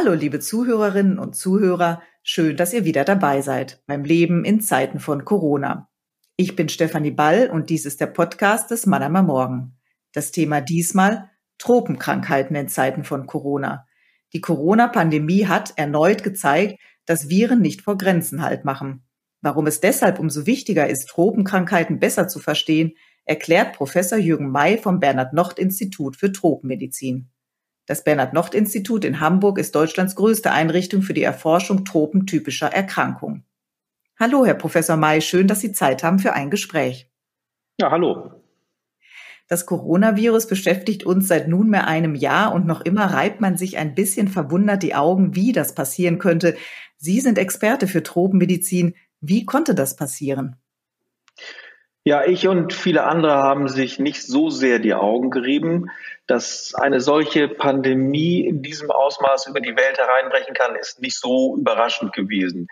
Hallo, liebe Zuhörerinnen und Zuhörer. Schön, dass ihr wieder dabei seid beim Leben in Zeiten von Corona. Ich bin Stefanie Ball und dies ist der Podcast des Madame Morgen. Das Thema diesmal Tropenkrankheiten in Zeiten von Corona. Die Corona-Pandemie hat erneut gezeigt, dass Viren nicht vor Grenzen halt machen. Warum es deshalb umso wichtiger ist, Tropenkrankheiten besser zu verstehen, erklärt Professor Jürgen May vom Bernhard-Nocht-Institut für Tropenmedizin. Das Bernhard-Nocht-Institut in Hamburg ist Deutschlands größte Einrichtung für die Erforschung tropentypischer Erkrankungen. Hallo, Herr Professor May, schön, dass Sie Zeit haben für ein Gespräch. Ja, hallo. Das Coronavirus beschäftigt uns seit nunmehr einem Jahr und noch immer reibt man sich ein bisschen verwundert die Augen, wie das passieren könnte. Sie sind Experte für Tropenmedizin. Wie konnte das passieren? Ja, ich und viele andere haben sich nicht so sehr die Augen gerieben. Dass eine solche Pandemie in diesem Ausmaß über die Welt hereinbrechen kann, ist nicht so überraschend gewesen.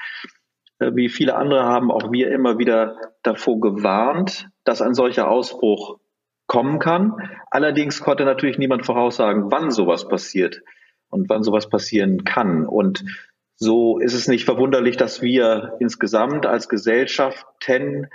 Äh, wie viele andere haben auch wir immer wieder davor gewarnt, dass ein solcher Ausbruch kommen kann. Allerdings konnte natürlich niemand voraussagen, wann sowas passiert und wann sowas passieren kann. Und so ist es nicht verwunderlich, dass wir insgesamt als Gesellschaften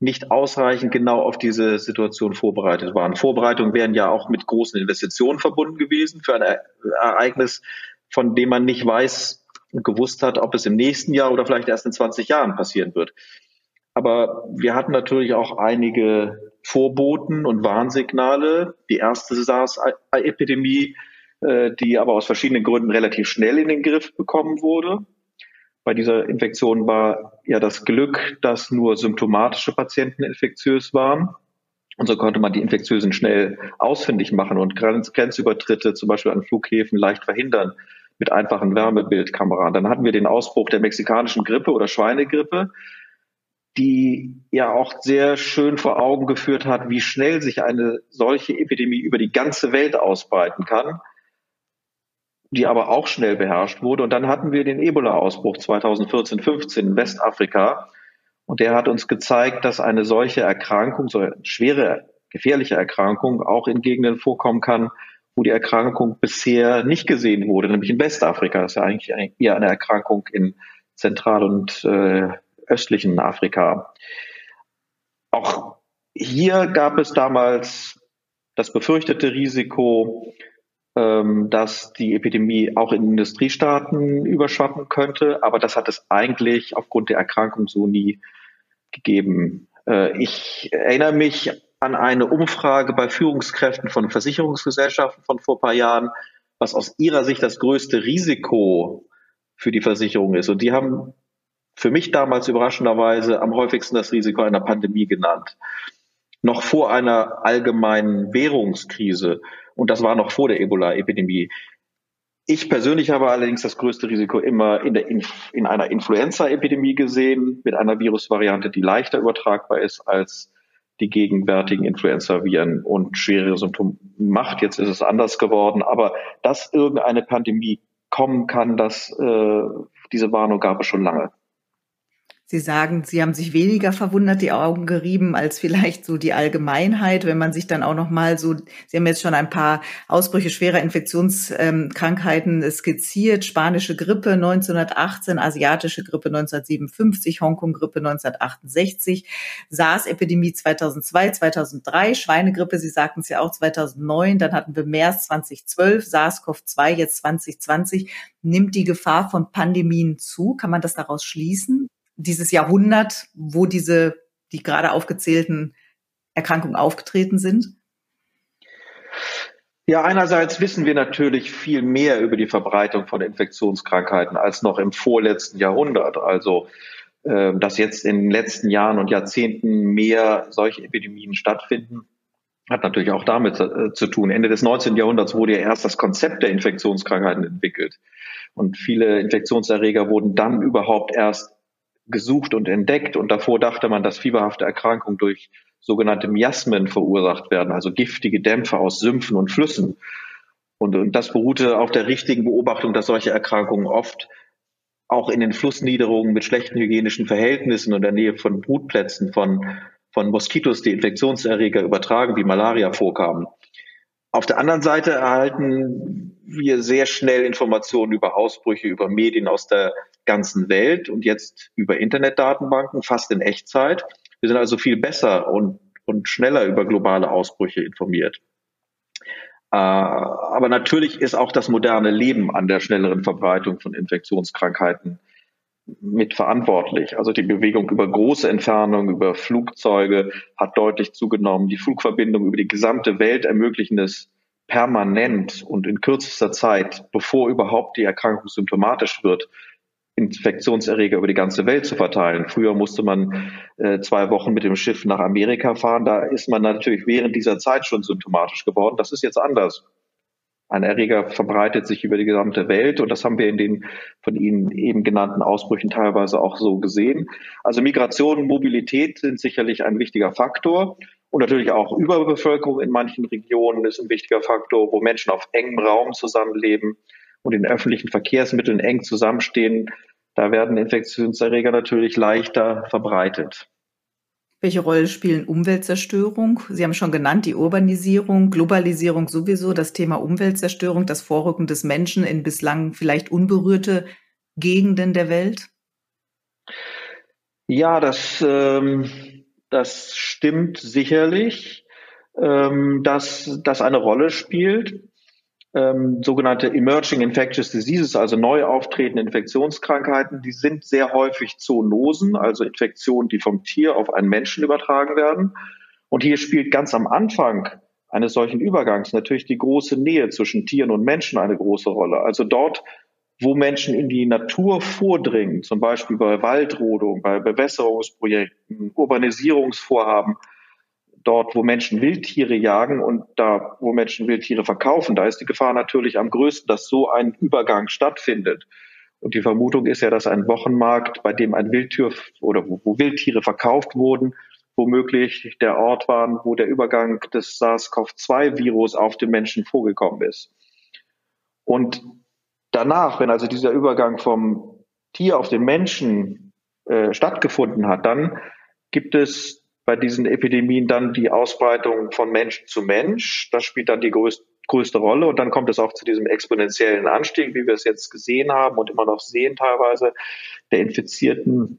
nicht ausreichend genau auf diese Situation vorbereitet waren. Vorbereitungen wären ja auch mit großen Investitionen verbunden gewesen für ein Ereignis, von dem man nicht weiß und gewusst hat, ob es im nächsten Jahr oder vielleicht erst in 20 Jahren passieren wird. Aber wir hatten natürlich auch einige Vorboten und Warnsignale. Die erste SARS-Epidemie, äh, die aber aus verschiedenen Gründen relativ schnell in den Griff bekommen wurde bei dieser Infektion war ja das Glück, dass nur symptomatische Patienten infektiös waren. Und so konnte man die Infektiösen schnell ausfindig machen und Grenzübertritte zum Beispiel an Flughäfen leicht verhindern mit einfachen Wärmebildkameras. Dann hatten wir den Ausbruch der mexikanischen Grippe oder Schweinegrippe, die ja auch sehr schön vor Augen geführt hat, wie schnell sich eine solche Epidemie über die ganze Welt ausbreiten kann die aber auch schnell beherrscht wurde. Und dann hatten wir den Ebola-Ausbruch 2014, 15 in Westafrika. Und der hat uns gezeigt, dass eine solche Erkrankung, so eine schwere, gefährliche Erkrankung auch in Gegenden vorkommen kann, wo die Erkrankung bisher nicht gesehen wurde, nämlich in Westafrika. Das ist ja eigentlich eher eine Erkrankung in Zentral- und äh, östlichen Afrika. Auch hier gab es damals das befürchtete Risiko, dass die Epidemie auch in Industriestaaten überschwappen könnte. Aber das hat es eigentlich aufgrund der Erkrankung so nie gegeben. Äh, ich erinnere mich an eine Umfrage bei Führungskräften von Versicherungsgesellschaften von vor ein paar Jahren, was aus ihrer Sicht das größte Risiko für die Versicherung ist. Und die haben für mich damals überraschenderweise am häufigsten das Risiko einer Pandemie genannt. Noch vor einer allgemeinen Währungskrise. Und das war noch vor der Ebola-Epidemie. Ich persönlich habe allerdings das größte Risiko immer in, der Inf in einer Influenza-Epidemie gesehen, mit einer Virusvariante, die leichter übertragbar ist als die gegenwärtigen Influenza-Viren und schwere Symptome macht. Jetzt ist es anders geworden. Aber dass irgendeine Pandemie kommen kann, das, äh, diese Warnung gab es schon lange. Sie sagen, Sie haben sich weniger verwundert die Augen gerieben als vielleicht so die Allgemeinheit, wenn man sich dann auch noch mal so, Sie haben jetzt schon ein paar Ausbrüche schwerer Infektionskrankheiten skizziert, spanische Grippe 1918, asiatische Grippe 1957, Hongkong-Grippe 1968, SARS-Epidemie 2002, 2003, Schweinegrippe, Sie sagten es ja auch 2009, dann hatten wir MERS 2012, SARS-CoV-2 jetzt 2020. Nimmt die Gefahr von Pandemien zu? Kann man das daraus schließen? Dieses Jahrhundert, wo diese, die gerade aufgezählten Erkrankungen aufgetreten sind? Ja, einerseits wissen wir natürlich viel mehr über die Verbreitung von Infektionskrankheiten als noch im vorletzten Jahrhundert. Also, äh, dass jetzt in den letzten Jahren und Jahrzehnten mehr solche Epidemien stattfinden, hat natürlich auch damit äh, zu tun. Ende des 19. Jahrhunderts wurde ja erst das Konzept der Infektionskrankheiten entwickelt. Und viele Infektionserreger wurden dann überhaupt erst gesucht und entdeckt. Und davor dachte man, dass fieberhafte Erkrankungen durch sogenannte Miasmen verursacht werden, also giftige Dämpfe aus Sümpfen und Flüssen. Und, und das beruhte auf der richtigen Beobachtung, dass solche Erkrankungen oft auch in den Flussniederungen mit schlechten hygienischen Verhältnissen und der Nähe von Brutplätzen von, von Moskitos, die Infektionserreger übertragen, wie Malaria vorkamen. Auf der anderen Seite erhalten wir sehr schnell Informationen über Ausbrüche, über Medien aus der ganzen Welt und jetzt über Internetdatenbanken, fast in Echtzeit. Wir sind also viel besser und, und schneller über globale Ausbrüche informiert. Äh, aber natürlich ist auch das moderne Leben an der schnelleren Verbreitung von Infektionskrankheiten mitverantwortlich. Also die Bewegung über große Entfernungen, über Flugzeuge hat deutlich zugenommen. Die Flugverbindung über die gesamte Welt ermöglichen es permanent und in kürzester Zeit, bevor überhaupt die Erkrankung symptomatisch wird, Infektionserreger über die ganze Welt zu verteilen. Früher musste man äh, zwei Wochen mit dem Schiff nach Amerika fahren. Da ist man natürlich während dieser Zeit schon symptomatisch geworden. Das ist jetzt anders. Ein Erreger verbreitet sich über die gesamte Welt und das haben wir in den von Ihnen eben genannten Ausbrüchen teilweise auch so gesehen. Also Migration und Mobilität sind sicherlich ein wichtiger Faktor und natürlich auch Überbevölkerung in manchen Regionen ist ein wichtiger Faktor, wo Menschen auf engem Raum zusammenleben und in öffentlichen Verkehrsmitteln eng zusammenstehen. Da werden Infektionserreger natürlich leichter verbreitet. Welche Rolle spielen Umweltzerstörung? Sie haben schon genannt, die Urbanisierung, Globalisierung sowieso, das Thema Umweltzerstörung, das Vorrücken des Menschen in bislang vielleicht unberührte Gegenden der Welt? Ja, das, ähm, das stimmt sicherlich, ähm, dass das eine Rolle spielt ähm, sogenannte Emerging Infectious Diseases, also neu auftretende Infektionskrankheiten, die sind sehr häufig Zoonosen, also Infektionen, die vom Tier auf einen Menschen übertragen werden. Und hier spielt ganz am Anfang eines solchen Übergangs natürlich die große Nähe zwischen Tieren und Menschen eine große Rolle. Also dort, wo Menschen in die Natur vordringen, zum Beispiel bei Waldrodung, bei Bewässerungsprojekten, Urbanisierungsvorhaben, dort, wo Menschen Wildtiere jagen und da, wo Menschen Wildtiere verkaufen, da ist die Gefahr natürlich am größten, dass so ein Übergang stattfindet. Und die Vermutung ist ja, dass ein Wochenmarkt, bei dem ein Wildtier oder wo, Wildtiere verkauft wurden, womöglich der Ort war, wo der Übergang des SARS-CoV-2-Virus auf den Menschen vorgekommen ist. Und danach, wenn also dieser Übergang vom Tier auf den Menschen äh, stattgefunden hat, dann gibt es bei diesen Epidemien dann die Ausbreitung von Mensch zu Mensch. Das spielt dann die größte, größte Rolle. Und dann kommt es auch zu diesem exponentiellen Anstieg, wie wir es jetzt gesehen haben und immer noch sehen teilweise, der Infizierten.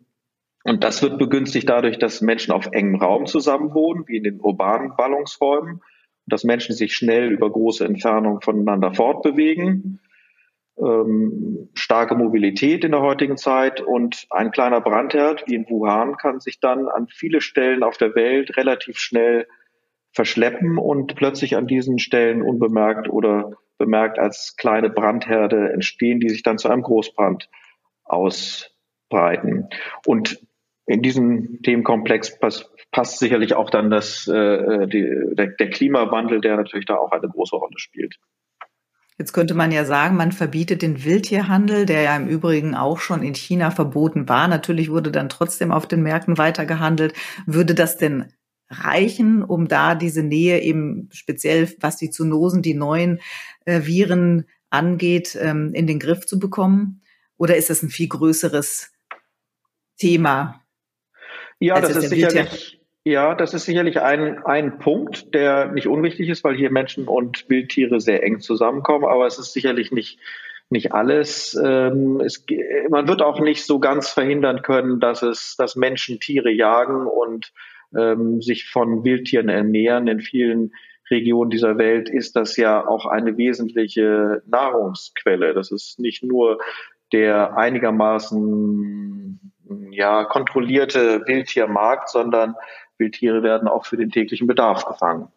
Und das wird begünstigt dadurch, dass Menschen auf engem Raum zusammenwohnen, wie in den urbanen Ballungsräumen, dass Menschen sich schnell über große Entfernungen voneinander fortbewegen ähm, starke Mobilität in der heutigen Zeit und ein kleiner Brandherd wie in Wuhan kann sich dann an viele Stellen auf der Welt relativ schnell verschleppen und plötzlich an diesen Stellen unbemerkt oder bemerkt als kleine Brandherde entstehen, die sich dann zu einem Großbrand ausbreiten. Und in diesem Themenkomplex passt, passt sicherlich auch dann das, äh, die, der, der Klimawandel, der natürlich da auch eine große Rolle spielt. Jetzt könnte man ja sagen, man verbietet den Wildtierhandel, der ja im Übrigen auch schon in China verboten war. Natürlich wurde dann trotzdem auf den Märkten weitergehandelt. Würde das denn reichen, um da diese Nähe eben speziell, was die Zoonosen, die neuen äh, Viren angeht, ähm, in den Griff zu bekommen? Oder ist das ein viel größeres Thema? Ja, das ist sicherlich, ja, das ist sicherlich ein, ein Punkt, der nicht unwichtig ist, weil hier Menschen und Wildtiere sehr eng zusammenkommen, aber es ist sicherlich nicht, nicht alles. Ähm, es, man wird auch nicht so ganz verhindern können, dass es, dass Menschen Tiere jagen und ähm, sich von Wildtieren ernähren. In vielen Regionen dieser Welt ist das ja auch eine wesentliche Nahrungsquelle. Das ist nicht nur der einigermaßen ja kontrollierte Wildtiermarkt, sondern Wildtiere werden auch für den täglichen Bedarf gefangen.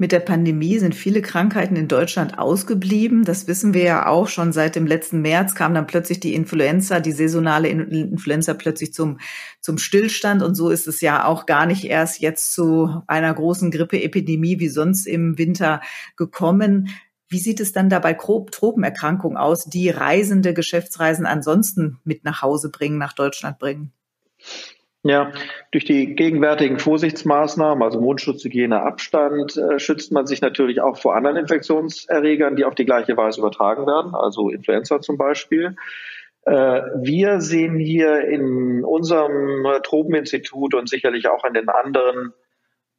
Mit der Pandemie sind viele Krankheiten in Deutschland ausgeblieben. Das wissen wir ja auch schon seit dem letzten März kam dann plötzlich die Influenza, die saisonale Influenza plötzlich zum, zum Stillstand. Und so ist es ja auch gar nicht erst jetzt zu einer großen Grippeepidemie wie sonst im Winter gekommen. Wie sieht es dann da bei Tropenerkrankungen aus, die Reisende Geschäftsreisen ansonsten mit nach Hause bringen, nach Deutschland bringen? Ja, durch die gegenwärtigen Vorsichtsmaßnahmen, also Mundschutz, Hygiene, Abstand, äh, schützt man sich natürlich auch vor anderen Infektionserregern, die auf die gleiche Weise übertragen werden, also Influenza zum Beispiel. Äh, wir sehen hier in unserem Tropeninstitut und sicherlich auch in den anderen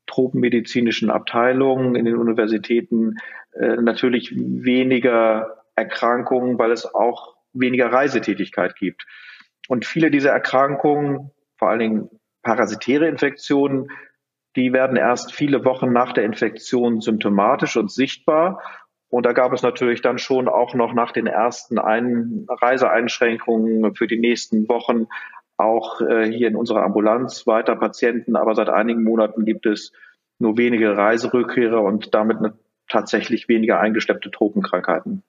tropenmedizinischen Abteilungen in den Universitäten äh, natürlich weniger Erkrankungen, weil es auch weniger Reisetätigkeit gibt. Und viele dieser Erkrankungen, vor allen Dingen parasitäre Infektionen, die werden erst viele Wochen nach der Infektion symptomatisch und sichtbar. Und da gab es natürlich dann schon auch noch nach den ersten Ein Reiseeinschränkungen für die nächsten Wochen auch äh, hier in unserer Ambulanz weiter Patienten. Aber seit einigen Monaten gibt es nur wenige Reiserückkehrer und damit eine, tatsächlich weniger eingeschleppte Tropenkrankheiten.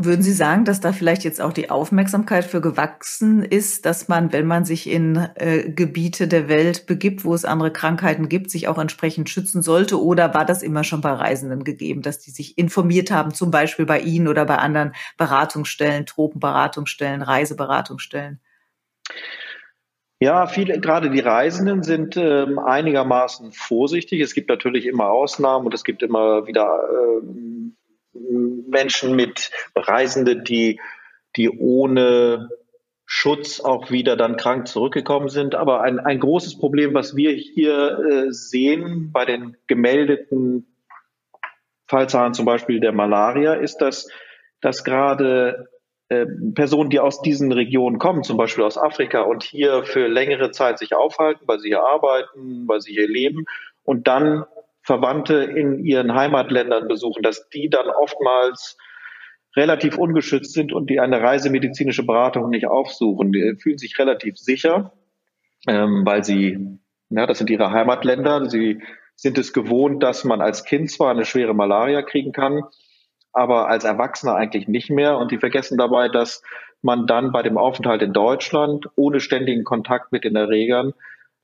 Würden Sie sagen, dass da vielleicht jetzt auch die Aufmerksamkeit für gewachsen ist, dass man, wenn man sich in äh, Gebiete der Welt begibt, wo es andere Krankheiten gibt, sich auch entsprechend schützen sollte? Oder war das immer schon bei Reisenden gegeben, dass die sich informiert haben, zum Beispiel bei Ihnen oder bei anderen Beratungsstellen, Tropenberatungsstellen, Reiseberatungsstellen? Ja, viele, gerade die Reisenden sind ähm, einigermaßen vorsichtig. Es gibt natürlich immer Ausnahmen und es gibt immer wieder ähm, Menschen mit Reisende, die, die ohne Schutz auch wieder dann krank zurückgekommen sind. Aber ein, ein großes Problem, was wir hier äh, sehen bei den gemeldeten Fallzahlen zum Beispiel der Malaria, ist, dass, dass gerade äh, Personen, die aus diesen Regionen kommen, zum Beispiel aus Afrika und hier für längere Zeit sich aufhalten, weil sie hier arbeiten, weil sie hier leben und dann Verwandte in ihren Heimatländern besuchen, dass die dann oftmals relativ ungeschützt sind und die eine reisemedizinische Beratung nicht aufsuchen. Die fühlen sich relativ sicher, ähm, weil sie, ja, das sind ihre Heimatländer. Sie sind es gewohnt, dass man als Kind zwar eine schwere Malaria kriegen kann, aber als Erwachsener eigentlich nicht mehr. Und die vergessen dabei, dass man dann bei dem Aufenthalt in Deutschland ohne ständigen Kontakt mit den Erregern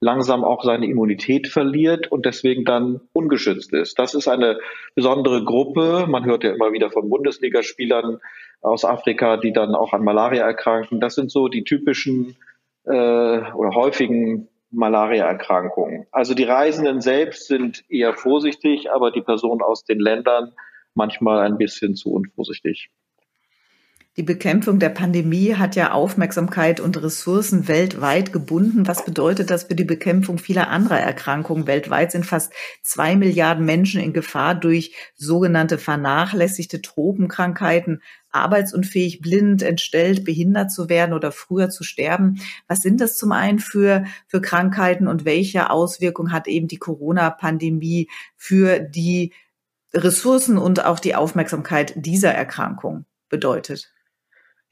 langsam auch seine Immunität verliert und deswegen dann ungeschützt ist. Das ist eine besondere Gruppe. Man hört ja immer wieder von Bundesligaspielern aus Afrika, die dann auch an Malaria erkranken. Das sind so die typischen äh, oder häufigen Malaria-Erkrankungen. Also die Reisenden selbst sind eher vorsichtig, aber die Personen aus den Ländern manchmal ein bisschen zu unvorsichtig. Die Bekämpfung der Pandemie hat ja Aufmerksamkeit und Ressourcen weltweit gebunden. Was bedeutet das für die Bekämpfung vieler anderer Erkrankungen? Weltweit sind fast zwei Milliarden Menschen in Gefahr durch sogenannte vernachlässigte Tropenkrankheiten, arbeitsunfähig, blind, entstellt, behindert zu werden oder früher zu sterben. Was sind das zum einen für, für Krankheiten und welche Auswirkungen hat eben die Corona-Pandemie für die Ressourcen und auch die Aufmerksamkeit dieser Erkrankung bedeutet?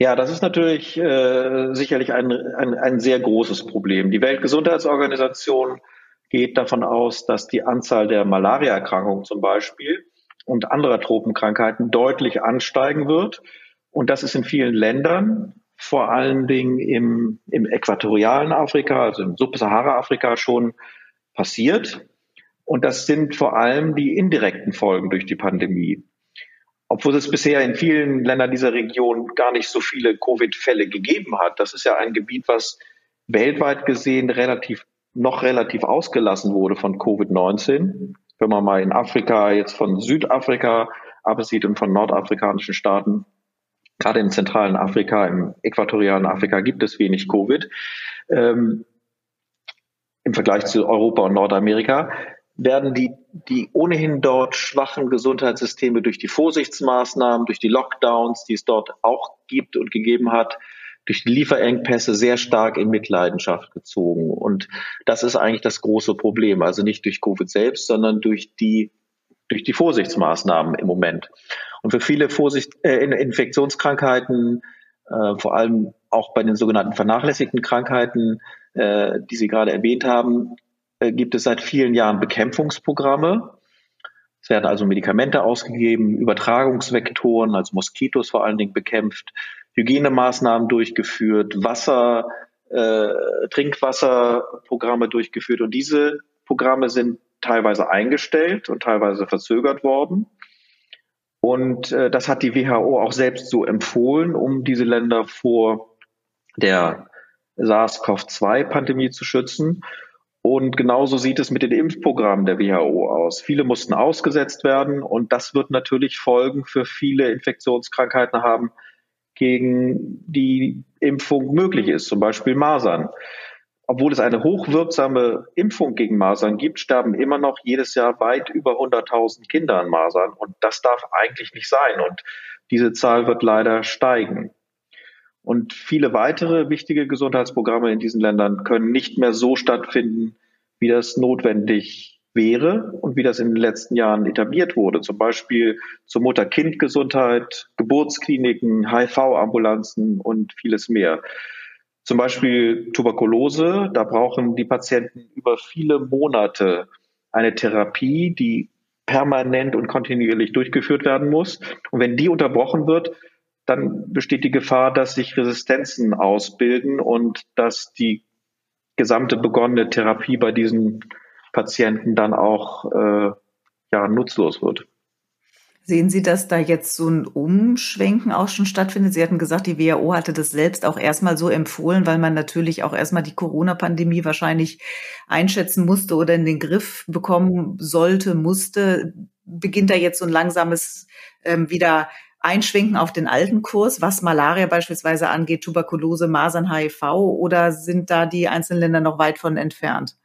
Ja, das ist natürlich äh, sicherlich ein, ein, ein sehr großes Problem. Die Weltgesundheitsorganisation geht davon aus, dass die Anzahl der Malariaerkrankungen zum Beispiel und anderer Tropenkrankheiten deutlich ansteigen wird. Und das ist in vielen Ländern, vor allen Dingen im, im äquatorialen Afrika, also im Subsahara-Afrika schon passiert. Und das sind vor allem die indirekten Folgen durch die Pandemie obwohl es bisher in vielen Ländern dieser Region gar nicht so viele Covid-Fälle gegeben hat. Das ist ja ein Gebiet, was weltweit gesehen relativ noch relativ ausgelassen wurde von Covid-19. Wenn man mal in Afrika jetzt von Südafrika absieht und von nordafrikanischen Staaten, gerade im zentralen Afrika, im äquatorialen Afrika gibt es wenig Covid. Ähm, Im Vergleich zu Europa und Nordamerika werden die, die ohnehin dort schwachen Gesundheitssysteme durch die Vorsichtsmaßnahmen, durch die Lockdowns, die es dort auch gibt und gegeben hat, durch die Lieferengpässe sehr stark in Mitleidenschaft gezogen. Und das ist eigentlich das große Problem. Also nicht durch Covid selbst, sondern durch die, durch die Vorsichtsmaßnahmen im Moment. Und für viele Vorsicht, äh, Infektionskrankheiten, äh, vor allem auch bei den sogenannten vernachlässigten Krankheiten, äh, die Sie gerade erwähnt haben, gibt es seit vielen Jahren Bekämpfungsprogramme. Es werden also Medikamente ausgegeben, Übertragungsvektoren, also Moskitos vor allen Dingen bekämpft, Hygienemaßnahmen durchgeführt, Wasser, äh, Trinkwasserprogramme durchgeführt. Und diese Programme sind teilweise eingestellt und teilweise verzögert worden. Und äh, das hat die WHO auch selbst so empfohlen, um diese Länder vor der SARS-CoV-2-Pandemie zu schützen. Und genauso sieht es mit den Impfprogrammen der WHO aus. Viele mussten ausgesetzt werden und das wird natürlich Folgen für viele Infektionskrankheiten haben, gegen die Impfung möglich ist, zum Beispiel Masern. obwohl es eine hochwirksame Impfung gegen Masern gibt, sterben immer noch jedes Jahr weit über 100.000 Kinder an Masern. Und das darf eigentlich nicht sein. Und diese Zahl wird leider steigen. Und viele weitere wichtige Gesundheitsprogramme in diesen Ländern können nicht mehr so stattfinden, wie das notwendig wäre und wie das in den letzten Jahren etabliert wurde. Zum Beispiel zur Mutter-Kind-Gesundheit, Geburtskliniken, HIV-Ambulanzen und vieles mehr. Zum Beispiel Tuberkulose, da brauchen die Patienten über viele Monate eine Therapie, die permanent und kontinuierlich durchgeführt werden muss. Und wenn die unterbrochen wird, dann besteht die Gefahr, dass sich Resistenzen ausbilden und dass die gesamte begonnene Therapie bei diesen Patienten dann auch äh, ja, nutzlos wird. Sehen Sie, dass da jetzt so ein Umschwenken auch schon stattfindet? Sie hatten gesagt, die WHO hatte das selbst auch erstmal so empfohlen, weil man natürlich auch erstmal die Corona-Pandemie wahrscheinlich einschätzen musste oder in den Griff bekommen sollte, musste. Beginnt da jetzt so ein langsames ähm, wieder Einschwenken auf den alten Kurs, was Malaria beispielsweise angeht, Tuberkulose, Masern, HIV, oder sind da die einzelnen Länder noch weit von entfernt?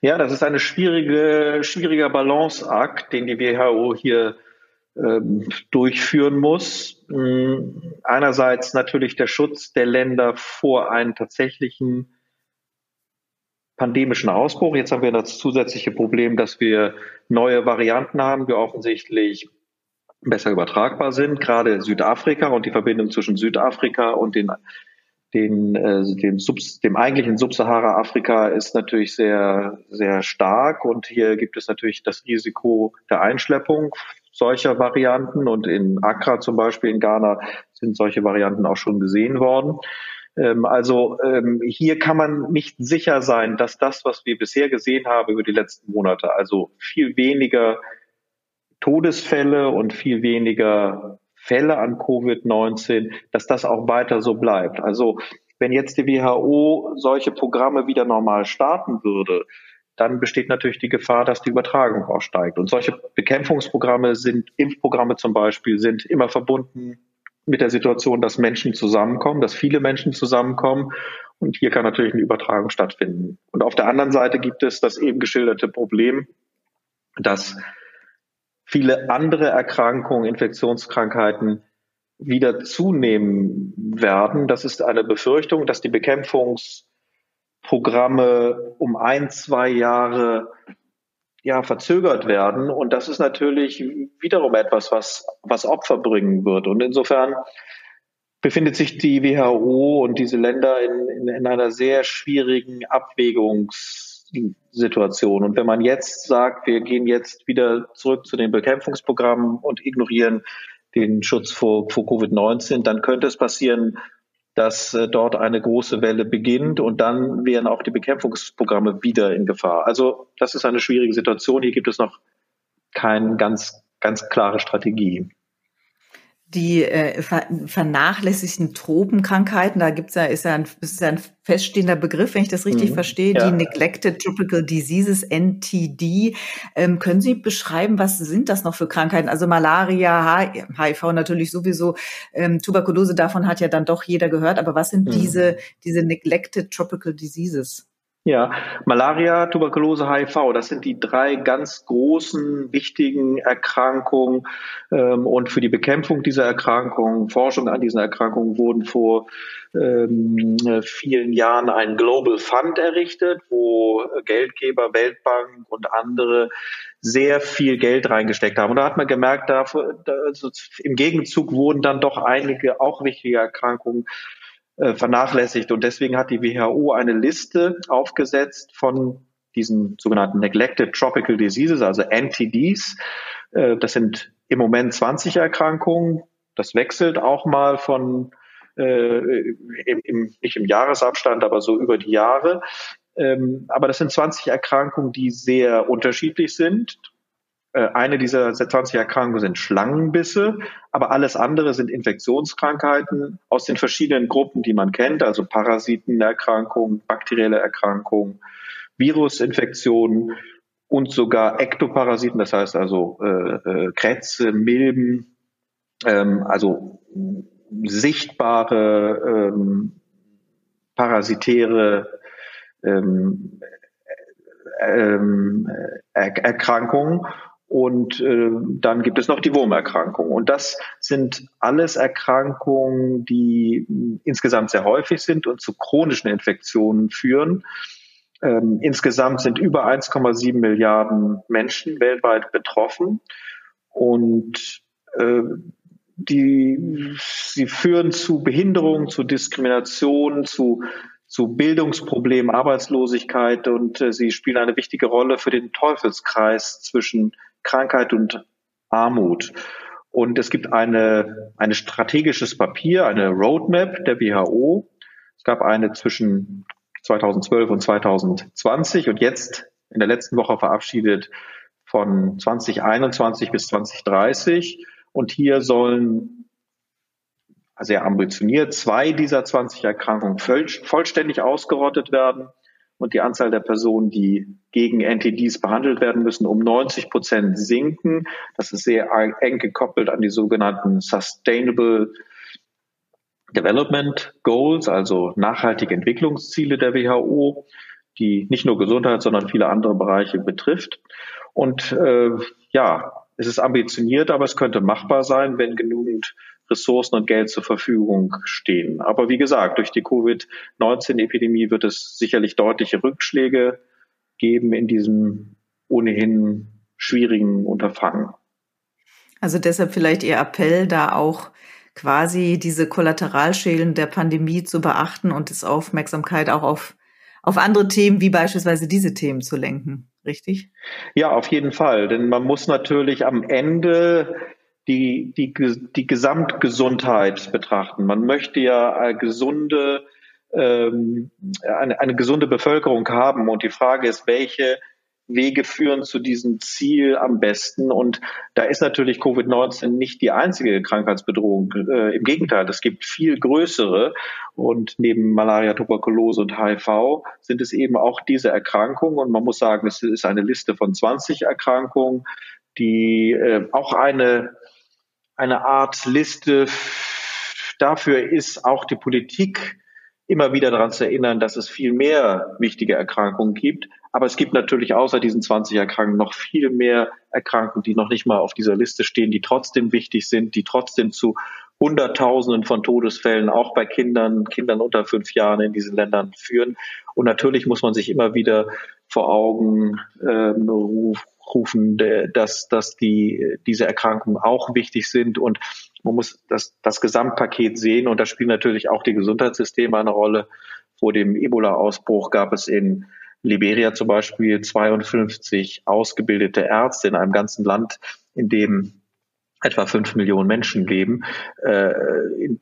Ja, das ist eine schwierige, schwieriger Balanceakt, den die WHO hier ähm, durchführen muss. Ähm, einerseits natürlich der Schutz der Länder vor einem tatsächlichen pandemischen Ausbruch. Jetzt haben wir das zusätzliche Problem, dass wir neue Varianten haben, die offensichtlich besser übertragbar sind. Gerade Südafrika und die Verbindung zwischen Südafrika und den den, äh, dem, Subs, dem eigentlichen Subsahara-Afrika ist natürlich sehr, sehr stark und hier gibt es natürlich das Risiko der Einschleppung solcher Varianten und in Accra zum Beispiel in Ghana sind solche Varianten auch schon gesehen worden. Ähm, also ähm, hier kann man nicht sicher sein, dass das, was wir bisher gesehen haben über die letzten Monate, also viel weniger Todesfälle und viel weniger Fälle an Covid-19, dass das auch weiter so bleibt. Also wenn jetzt die WHO solche Programme wieder normal starten würde, dann besteht natürlich die Gefahr, dass die Übertragung auch steigt. Und solche Bekämpfungsprogramme sind, Impfprogramme zum Beispiel, sind immer verbunden mit der Situation, dass Menschen zusammenkommen, dass viele Menschen zusammenkommen. Und hier kann natürlich eine Übertragung stattfinden. Und auf der anderen Seite gibt es das eben geschilderte Problem, dass viele andere Erkrankungen, Infektionskrankheiten wieder zunehmen werden. Das ist eine Befürchtung, dass die Bekämpfungsprogramme um ein, zwei Jahre ja, verzögert werden. Und das ist natürlich wiederum etwas, was, was Opfer bringen wird. Und insofern befindet sich die WHO und diese Länder in, in, in einer sehr schwierigen Abwägungs Situation. Und wenn man jetzt sagt, wir gehen jetzt wieder zurück zu den Bekämpfungsprogrammen und ignorieren den Schutz vor, vor Covid-19, dann könnte es passieren, dass äh, dort eine große Welle beginnt und dann wären auch die Bekämpfungsprogramme wieder in Gefahr. Also das ist eine schwierige Situation. Hier gibt es noch keine ganz, ganz klare Strategie die äh, ver vernachlässigten Tropenkrankheiten, da gibt's ja, ist ja ein, ist ja ein feststehender Begriff, wenn ich das richtig mhm. verstehe, ja. die Neglected Tropical Diseases, NTD. Ähm, können Sie beschreiben, was sind das noch für Krankheiten? Also Malaria, HIV natürlich sowieso, ähm, Tuberkulose, davon hat ja dann doch jeder gehört, aber was sind mhm. diese, diese Neglected Tropical Diseases? Ja, Malaria, Tuberkulose, HIV, das sind die drei ganz großen, wichtigen Erkrankungen. Ähm, und für die Bekämpfung dieser Erkrankungen, Forschung an diesen Erkrankungen wurden vor ähm, vielen Jahren ein Global Fund errichtet, wo Geldgeber, Weltbank und andere sehr viel Geld reingesteckt haben. Und da hat man gemerkt, also im Gegenzug wurden dann doch einige auch wichtige Erkrankungen äh, vernachlässigt. Und deswegen hat die WHO eine Liste aufgesetzt von diesen sogenannten Neglected Tropical Diseases, also NTDs. Äh, das sind im Moment 20 Erkrankungen. Das wechselt auch mal von äh, im, im, nicht im Jahresabstand, aber so über die Jahre. Ähm, aber das sind 20 Erkrankungen, die sehr unterschiedlich sind. Äh, eine dieser 20 Erkrankungen sind Schlangenbisse, aber alles andere sind Infektionskrankheiten aus den verschiedenen Gruppen, die man kennt, also Parasitenerkrankungen, bakterielle Erkrankungen, Virusinfektionen und sogar Ektoparasiten, das heißt also äh, äh, Krätze, Milben, ähm, also sichtbare ähm, parasitäre ähm, ähm, er Erkrankungen. Und äh, dann gibt es noch die Wurmerkrankung. Und das sind alles Erkrankungen, die mh, insgesamt sehr häufig sind und zu chronischen Infektionen führen. Ähm, insgesamt sind über 1,7 Milliarden Menschen weltweit betroffen. Und äh, die, sie führen zu Behinderung, zu Diskrimination, zu zu Bildungsproblemen, Arbeitslosigkeit und äh, sie spielen eine wichtige Rolle für den Teufelskreis zwischen Krankheit und Armut. Und es gibt eine, ein strategisches Papier, eine Roadmap der WHO. Es gab eine zwischen 2012 und 2020 und jetzt in der letzten Woche verabschiedet von 2021 bis 2030. Und hier sollen sehr ambitioniert, zwei dieser 20 Erkrankungen voll, vollständig ausgerottet werden und die Anzahl der Personen, die gegen NTDs behandelt werden müssen, um 90 Prozent sinken. Das ist sehr eng gekoppelt an die sogenannten Sustainable Development Goals, also nachhaltige Entwicklungsziele der WHO, die nicht nur Gesundheit, sondern viele andere Bereiche betrifft. Und äh, ja, es ist ambitioniert, aber es könnte machbar sein, wenn genügend Ressourcen und Geld zur Verfügung stehen. Aber wie gesagt, durch die Covid-19-Epidemie wird es sicherlich deutliche Rückschläge geben in diesem ohnehin schwierigen Unterfangen. Also deshalb vielleicht Ihr Appell, da auch quasi diese Kollateralschäden der Pandemie zu beachten und das Aufmerksamkeit auch auf, auf andere Themen wie beispielsweise diese Themen zu lenken. Richtig? Ja, auf jeden Fall. Denn man muss natürlich am Ende die, die, die Gesamtgesundheit betrachten. Man möchte ja eine gesunde, ähm, eine, eine gesunde Bevölkerung haben. Und die Frage ist, welche Wege führen zu diesem Ziel am besten. Und da ist natürlich Covid-19 nicht die einzige Krankheitsbedrohung. Äh, Im Gegenteil, es gibt viel größere. Und neben Malaria, Tuberkulose und HIV sind es eben auch diese Erkrankungen. Und man muss sagen, es ist eine Liste von 20 Erkrankungen, die äh, auch eine eine Art Liste dafür ist, auch die Politik immer wieder daran zu erinnern, dass es viel mehr wichtige Erkrankungen gibt. Aber es gibt natürlich außer diesen 20 Erkrankungen noch viel mehr Erkrankungen, die noch nicht mal auf dieser Liste stehen, die trotzdem wichtig sind, die trotzdem zu Hunderttausenden von Todesfällen auch bei Kindern, Kindern unter fünf Jahren in diesen Ländern führen. Und natürlich muss man sich immer wieder vor Augen ähm, rufen, dass, dass die, diese Erkrankungen auch wichtig sind und man muss das, das Gesamtpaket sehen und da spielen natürlich auch die Gesundheitssysteme eine Rolle. Vor dem Ebola-Ausbruch gab es in Liberia zum Beispiel 52 ausgebildete Ärzte in einem ganzen Land, in dem etwa fünf Millionen Menschen leben. Äh,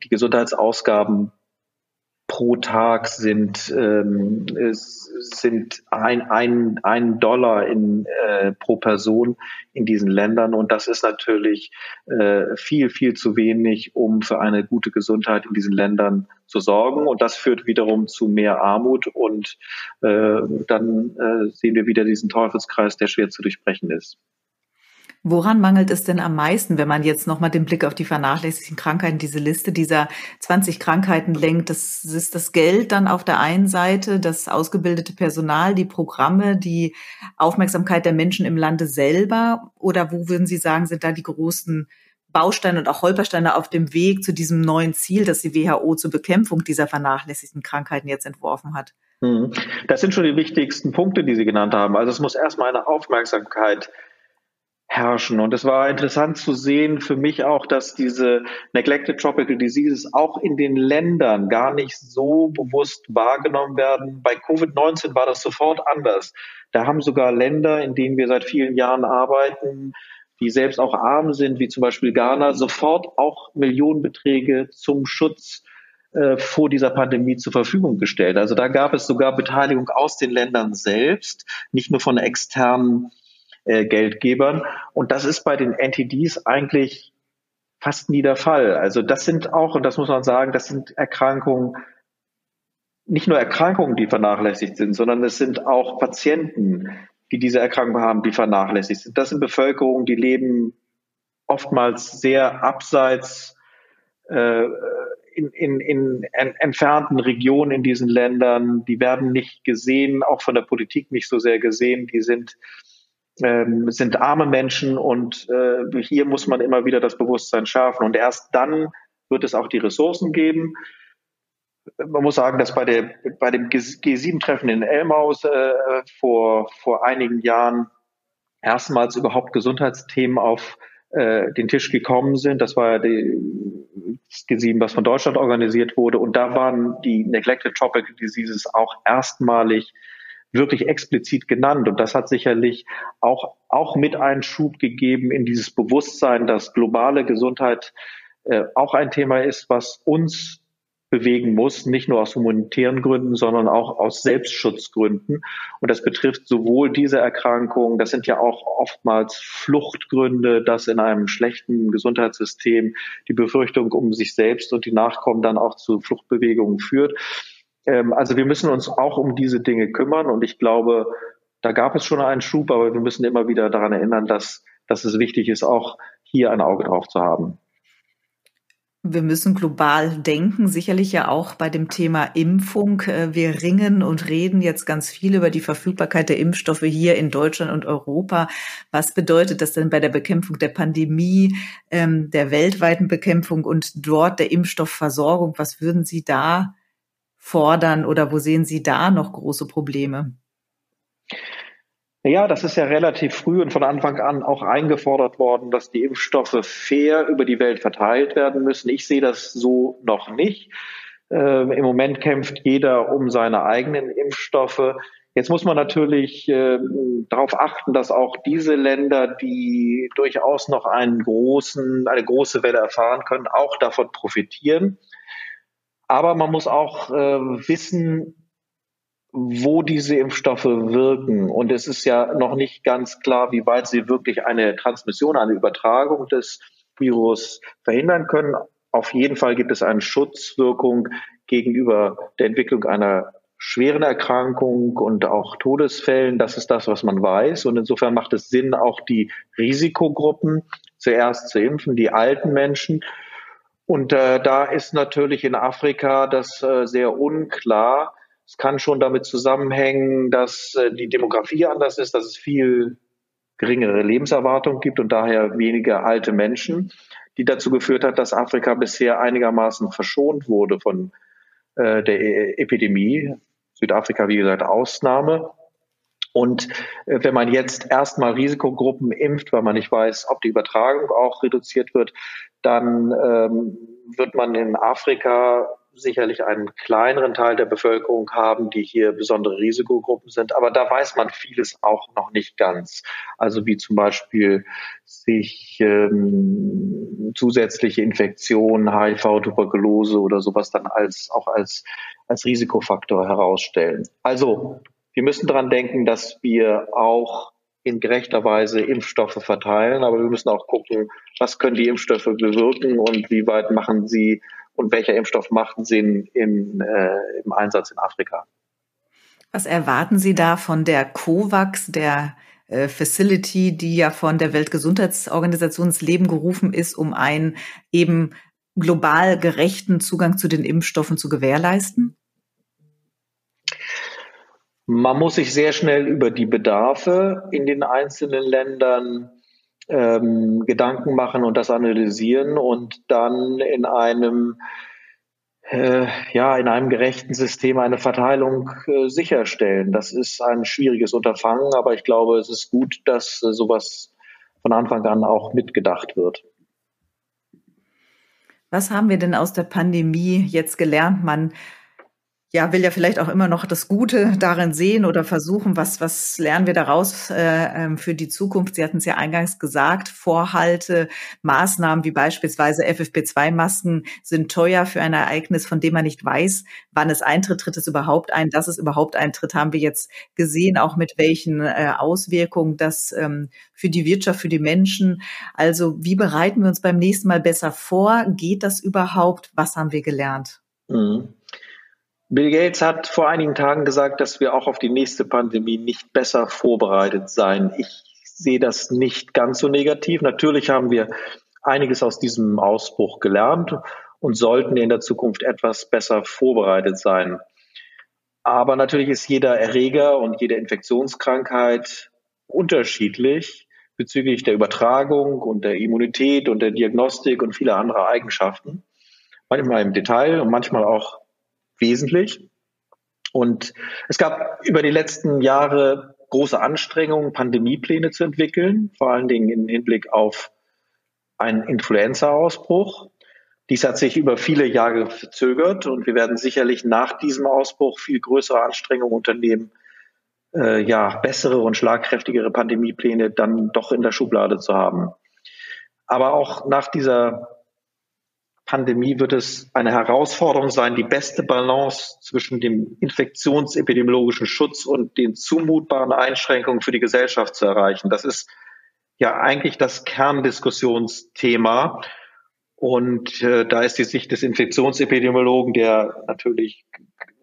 die Gesundheitsausgaben pro Tag sind, ähm, sind ein, ein, ein Dollar in, äh, pro Person in diesen Ländern. Und das ist natürlich äh, viel, viel zu wenig, um für eine gute Gesundheit in diesen Ländern zu sorgen. Und das führt wiederum zu mehr Armut. Und äh, dann äh, sehen wir wieder diesen Teufelskreis, der schwer zu durchbrechen ist. Woran mangelt es denn am meisten, wenn man jetzt nochmal den Blick auf die vernachlässigten Krankheiten, diese Liste dieser 20 Krankheiten lenkt? Das ist das Geld dann auf der einen Seite, das ausgebildete Personal, die Programme, die Aufmerksamkeit der Menschen im Lande selber? Oder wo würden Sie sagen, sind da die großen Bausteine und auch Holpersteine auf dem Weg zu diesem neuen Ziel, das die WHO zur Bekämpfung dieser vernachlässigten Krankheiten jetzt entworfen hat? Hm. Das sind schon die wichtigsten Punkte, die Sie genannt haben. Also es muss erstmal eine Aufmerksamkeit herrschen. Und es war interessant zu sehen für mich auch, dass diese Neglected Tropical Diseases auch in den Ländern gar nicht so bewusst wahrgenommen werden. Bei Covid-19 war das sofort anders. Da haben sogar Länder, in denen wir seit vielen Jahren arbeiten, die selbst auch arm sind, wie zum Beispiel Ghana, sofort auch Millionenbeträge zum Schutz äh, vor dieser Pandemie zur Verfügung gestellt. Also da gab es sogar Beteiligung aus den Ländern selbst, nicht nur von externen äh, Geldgebern. Und das ist bei den NTDs eigentlich fast nie der Fall. Also das sind auch, und das muss man sagen, das sind Erkrankungen, nicht nur Erkrankungen, die vernachlässigt sind, sondern es sind auch Patienten, die diese Erkrankung haben, die vernachlässigt sind. Das sind Bevölkerungen, die leben oftmals sehr abseits äh, in, in, in entfernten Regionen in diesen Ländern, die werden nicht gesehen, auch von der Politik nicht so sehr gesehen. Die sind ähm, sind arme Menschen und äh, hier muss man immer wieder das Bewusstsein schärfen. Und erst dann wird es auch die Ressourcen geben. Man muss sagen, dass bei, der, bei dem G7-Treffen in Elmaus äh, vor, vor einigen Jahren erstmals überhaupt Gesundheitsthemen auf äh, den Tisch gekommen sind. Das war ja die, das G7, was von Deutschland organisiert wurde. Und da waren die Neglected Tropical Diseases auch erstmalig wirklich explizit genannt. Und das hat sicherlich auch, auch mit einen Schub gegeben in dieses Bewusstsein, dass globale Gesundheit äh, auch ein Thema ist, was uns bewegen muss, nicht nur aus humanitären Gründen, sondern auch aus Selbstschutzgründen. Und das betrifft sowohl diese Erkrankungen, das sind ja auch oftmals Fluchtgründe, dass in einem schlechten Gesundheitssystem die Befürchtung um sich selbst und die Nachkommen dann auch zu Fluchtbewegungen führt. Ähm, also wir müssen uns auch um diese Dinge kümmern und ich glaube, da gab es schon einen Schub, aber wir müssen immer wieder daran erinnern, dass, dass es wichtig ist, auch hier ein Auge drauf zu haben. Wir müssen global denken, sicherlich ja auch bei dem Thema Impfung. Äh, wir ringen und reden jetzt ganz viel über die Verfügbarkeit der Impfstoffe hier in Deutschland und Europa. Was bedeutet das denn bei der Bekämpfung der Pandemie, ähm, der weltweiten Bekämpfung und dort der Impfstoffversorgung? Was würden Sie da fordern oder wo sehen Sie da noch große Probleme? Ja, das ist ja relativ früh und von Anfang an auch eingefordert worden, dass die Impfstoffe fair über die Welt verteilt werden müssen. Ich sehe das so noch nicht. Ähm, Im Moment kämpft jeder um seine eigenen Impfstoffe. Jetzt muss man natürlich äh, darauf achten, dass auch diese Länder, die durchaus noch einen großen, eine große Welle erfahren können, auch davon profitieren. Aber man muss auch äh, wissen, wo diese Impfstoffe wirken. Und es ist ja noch nicht ganz klar, wie weit sie wirklich eine Transmission, eine Übertragung des Virus verhindern können. Auf jeden Fall gibt es eine Schutzwirkung gegenüber der Entwicklung einer schweren Erkrankung und auch Todesfällen. Das ist das, was man weiß. Und insofern macht es Sinn, auch die Risikogruppen zuerst zu impfen, die alten Menschen. Und äh, da ist natürlich in Afrika das äh, sehr unklar, es kann schon damit zusammenhängen, dass äh, die Demografie anders ist, dass es viel geringere Lebenserwartung gibt und daher weniger alte Menschen, die dazu geführt hat, dass Afrika bisher einigermaßen verschont wurde von äh, der e Epidemie. Südafrika, wie gesagt, Ausnahme. Und äh, wenn man jetzt erstmal Risikogruppen impft, weil man nicht weiß, ob die Übertragung auch reduziert wird, dann ähm, wird man in Afrika sicherlich einen kleineren Teil der Bevölkerung haben, die hier besondere Risikogruppen sind. Aber da weiß man vieles auch noch nicht ganz. Also wie zum Beispiel sich ähm, zusätzliche Infektionen, HIV, Tuberkulose oder sowas dann als auch als als Risikofaktor herausstellen. Also wir müssen daran denken, dass wir auch in gerechter Weise Impfstoffe verteilen, aber wir müssen auch gucken, was können die Impfstoffe bewirken und wie weit machen sie und welcher Impfstoff macht Sinn in, äh, im Einsatz in Afrika. Was erwarten Sie da von der COVAX, der äh, Facility, die ja von der Weltgesundheitsorganisation ins Leben gerufen ist, um einen eben global gerechten Zugang zu den Impfstoffen zu gewährleisten? Man muss sich sehr schnell über die Bedarfe in den einzelnen Ländern ähm, Gedanken machen und das analysieren und dann in einem äh, ja, in einem gerechten System eine Verteilung äh, sicherstellen. Das ist ein schwieriges Unterfangen, aber ich glaube, es ist gut, dass äh, sowas von Anfang an auch mitgedacht wird. Was haben wir denn aus der Pandemie jetzt gelernt? Man ja, will ja vielleicht auch immer noch das Gute darin sehen oder versuchen, was, was lernen wir daraus äh, ähm, für die Zukunft? Sie hatten es ja eingangs gesagt, Vorhalte, Maßnahmen wie beispielsweise FFP2-Masken sind teuer für ein Ereignis, von dem man nicht weiß, wann es eintritt, tritt es überhaupt ein, dass es überhaupt eintritt, haben wir jetzt gesehen, auch mit welchen äh, Auswirkungen das ähm, für die Wirtschaft, für die Menschen. Also wie bereiten wir uns beim nächsten Mal besser vor? Geht das überhaupt? Was haben wir gelernt? Mhm. Bill Gates hat vor einigen Tagen gesagt, dass wir auch auf die nächste Pandemie nicht besser vorbereitet seien. Ich sehe das nicht ganz so negativ. Natürlich haben wir einiges aus diesem Ausbruch gelernt und sollten in der Zukunft etwas besser vorbereitet sein. Aber natürlich ist jeder Erreger und jede Infektionskrankheit unterschiedlich bezüglich der Übertragung und der Immunität und der Diagnostik und vieler anderer Eigenschaften. Manchmal im Detail und manchmal auch wesentlich. Und es gab über die letzten Jahre große Anstrengungen, Pandemiepläne zu entwickeln, vor allen Dingen im Hinblick auf einen Influenza-Ausbruch. Dies hat sich über viele Jahre verzögert und wir werden sicherlich nach diesem Ausbruch viel größere Anstrengungen unternehmen, äh, ja, bessere und schlagkräftigere Pandemiepläne dann doch in der Schublade zu haben. Aber auch nach dieser Pandemie wird es eine Herausforderung sein, die beste Balance zwischen dem infektionsepidemiologischen Schutz und den zumutbaren Einschränkungen für die Gesellschaft zu erreichen. Das ist ja eigentlich das Kerndiskussionsthema. Und äh, da ist die Sicht des Infektionsepidemiologen, der natürlich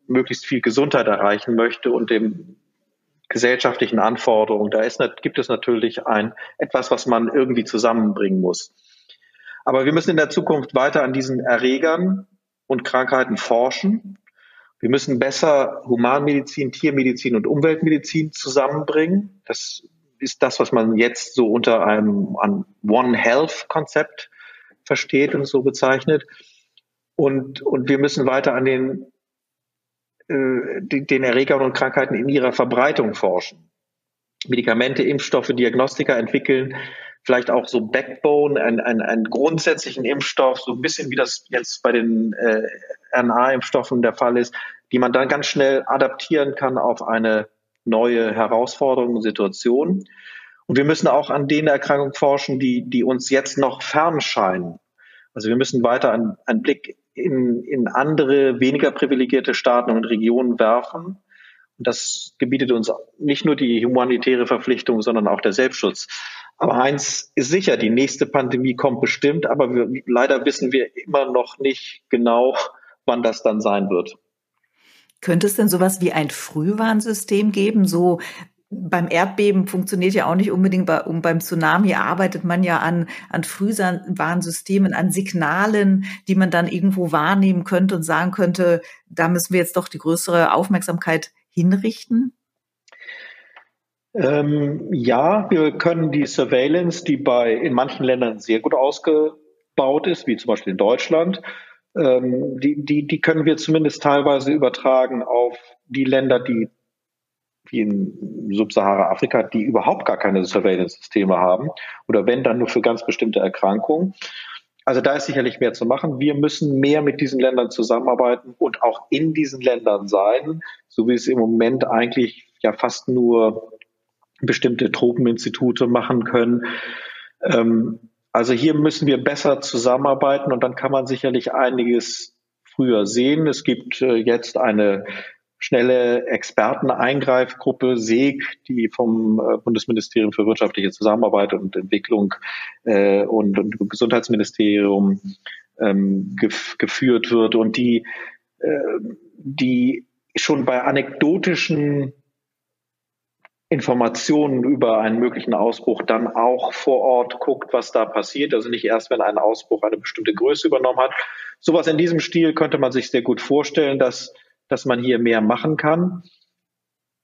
möglichst viel Gesundheit erreichen möchte und dem gesellschaftlichen Anforderungen, da ist, gibt es natürlich ein etwas, was man irgendwie zusammenbringen muss. Aber wir müssen in der Zukunft weiter an diesen Erregern und Krankheiten forschen. Wir müssen besser Humanmedizin, Tiermedizin und Umweltmedizin zusammenbringen. Das ist das, was man jetzt so unter einem One Health Konzept versteht und so bezeichnet. Und, und wir müssen weiter an den, äh, den Erregern und Krankheiten in ihrer Verbreitung forschen. Medikamente, Impfstoffe, Diagnostika entwickeln, vielleicht auch so Backbone, einen, einen grundsätzlichen Impfstoff, so ein bisschen wie das jetzt bei den äh, RNA-Impfstoffen der Fall ist, die man dann ganz schnell adaptieren kann auf eine neue Herausforderung und Situation. Und wir müssen auch an den Erkrankungen forschen, die, die uns jetzt noch fern scheinen. Also wir müssen weiter einen, einen Blick in, in andere, weniger privilegierte Staaten und Regionen werfen. Und das gebietet uns nicht nur die humanitäre Verpflichtung, sondern auch der Selbstschutz. Aber eins ist sicher, die nächste Pandemie kommt bestimmt, aber wir, leider wissen wir immer noch nicht genau, wann das dann sein wird. Könnte es denn sowas wie ein Frühwarnsystem geben, so beim Erdbeben funktioniert ja auch nicht unbedingt bei, um beim Tsunami arbeitet man ja an, an Frühwarnsystemen, an Signalen, die man dann irgendwo wahrnehmen könnte und sagen könnte, da müssen wir jetzt doch die größere Aufmerksamkeit hinrichten? Ähm, ja, wir können die Surveillance, die bei in manchen Ländern sehr gut ausgebaut ist, wie zum Beispiel in Deutschland, ähm, die, die, die können wir zumindest teilweise übertragen auf die Länder, die wie in Subsahara-Afrika, die überhaupt gar keine Surveillance-Systeme haben oder wenn dann nur für ganz bestimmte Erkrankungen. Also da ist sicherlich mehr zu machen. Wir müssen mehr mit diesen Ländern zusammenarbeiten und auch in diesen Ländern sein, so wie es im Moment eigentlich ja fast nur bestimmte Tropeninstitute machen können. Ähm, also hier müssen wir besser zusammenarbeiten und dann kann man sicherlich einiges früher sehen. Es gibt äh, jetzt eine schnelle Experteneingreifgruppe SEG, die vom äh, Bundesministerium für wirtschaftliche Zusammenarbeit und Entwicklung äh, und, und Gesundheitsministerium ähm, gef geführt wird und die, äh, die schon bei anekdotischen Informationen über einen möglichen Ausbruch dann auch vor Ort guckt, was da passiert. Also nicht erst, wenn ein Ausbruch eine bestimmte Größe übernommen hat. Sowas in diesem Stil könnte man sich sehr gut vorstellen, dass dass man hier mehr machen kann.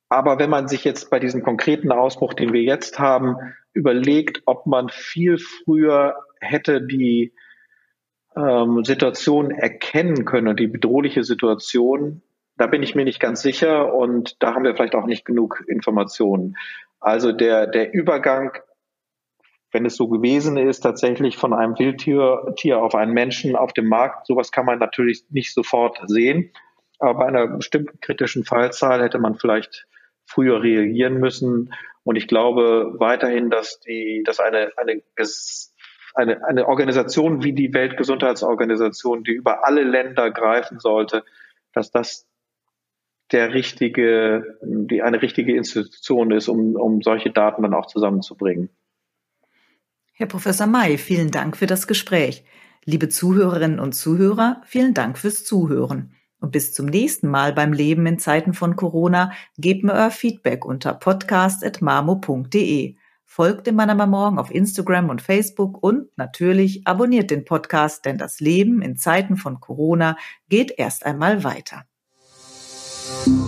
Aber wenn man sich jetzt bei diesem konkreten Ausbruch, den wir jetzt haben, überlegt, ob man viel früher hätte die ähm, Situation erkennen können und die bedrohliche Situation, da bin ich mir nicht ganz sicher und da haben wir vielleicht auch nicht genug Informationen. Also der, der Übergang, wenn es so gewesen ist, tatsächlich von einem Wildtier Tier auf einen Menschen auf dem Markt, sowas kann man natürlich nicht sofort sehen. Aber bei einer bestimmten kritischen Fallzahl hätte man vielleicht früher reagieren müssen. Und ich glaube weiterhin, dass die, dass eine, eine, eine, eine Organisation wie die Weltgesundheitsorganisation, die über alle Länder greifen sollte, dass das der richtige, die eine richtige Institution ist, um, um solche Daten dann auch zusammenzubringen. Herr Professor May, vielen Dank für das Gespräch. Liebe Zuhörerinnen und Zuhörer, vielen Dank fürs Zuhören. Und bis zum nächsten Mal beim Leben in Zeiten von Corona gebt mir euer Feedback unter podcast.marmo.de. folgt dem Manama Morgen auf Instagram und Facebook und natürlich abonniert den Podcast, denn das Leben in Zeiten von Corona geht erst einmal weiter. Thank you.